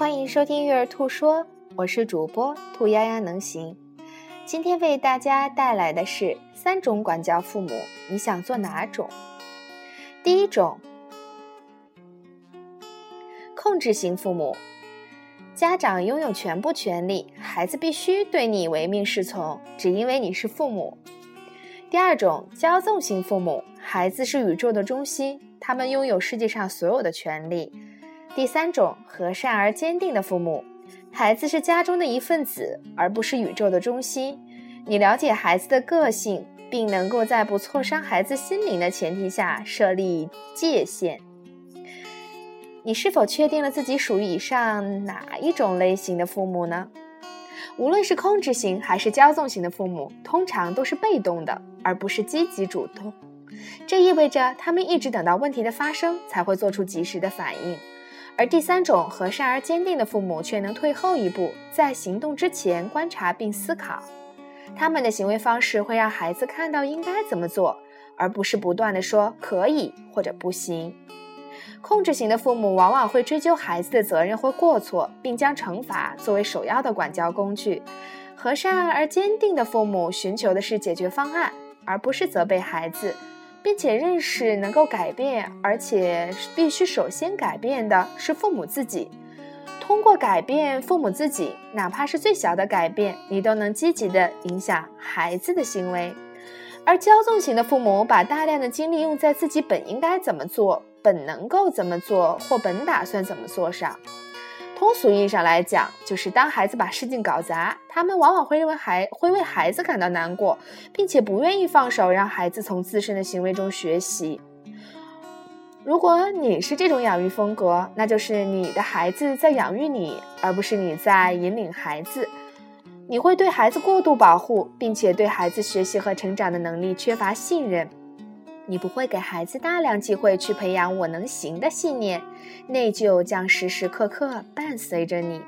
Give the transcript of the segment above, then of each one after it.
欢迎收听育儿兔说，我是主播兔丫丫能行。今天为大家带来的是三种管教父母，你想做哪种？第一种，控制型父母，家长拥有全部权利，孩子必须对你唯命是从，只因为你是父母。第二种，骄纵型父母，孩子是宇宙的中心，他们拥有世界上所有的权利。第三种和善而坚定的父母，孩子是家中的一份子，而不是宇宙的中心。你了解孩子的个性，并能够在不挫伤孩子心灵的前提下设立界限。你是否确定了自己属于以上哪一种类型的父母呢？无论是控制型还是骄纵型的父母，通常都是被动的，而不是积极主动。这意味着他们一直等到问题的发生才会做出及时的反应。而第三种和善而坚定的父母却能退后一步，在行动之前观察并思考。他们的行为方式会让孩子看到应该怎么做，而不是不断的说可以或者不行。控制型的父母往往会追究孩子的责任或过错，并将惩罚作为首要的管教工具。和善而坚定的父母寻求的是解决方案，而不是责备孩子。并且认识能够改变，而且必须首先改变的是父母自己。通过改变父母自己，哪怕是最小的改变，你都能积极的影响孩子的行为。而骄纵型的父母把大量的精力用在自己本应该怎么做、本能够怎么做或本打算怎么做上。通俗意义上来讲，就是当孩子把事情搞砸，他们往往会认为孩会为孩子感到难过，并且不愿意放手，让孩子从自身的行为中学习。如果你是这种养育风格，那就是你的孩子在养育你，而不是你在引领孩子。你会对孩子过度保护，并且对孩子学习和成长的能力缺乏信任。你不会给孩子大量机会去培养“我能行”的信念，内疚将时时刻刻伴随着你。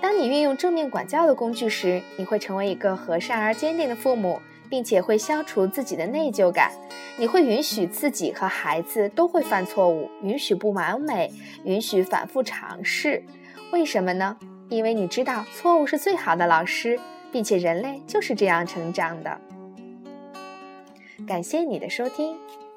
当你运用正面管教的工具时，你会成为一个和善而坚定的父母，并且会消除自己的内疚感。你会允许自己和孩子都会犯错误，允许不完美，允许反复尝试。为什么呢？因为你知道错误是最好的老师，并且人类就是这样成长的。感谢你的收听。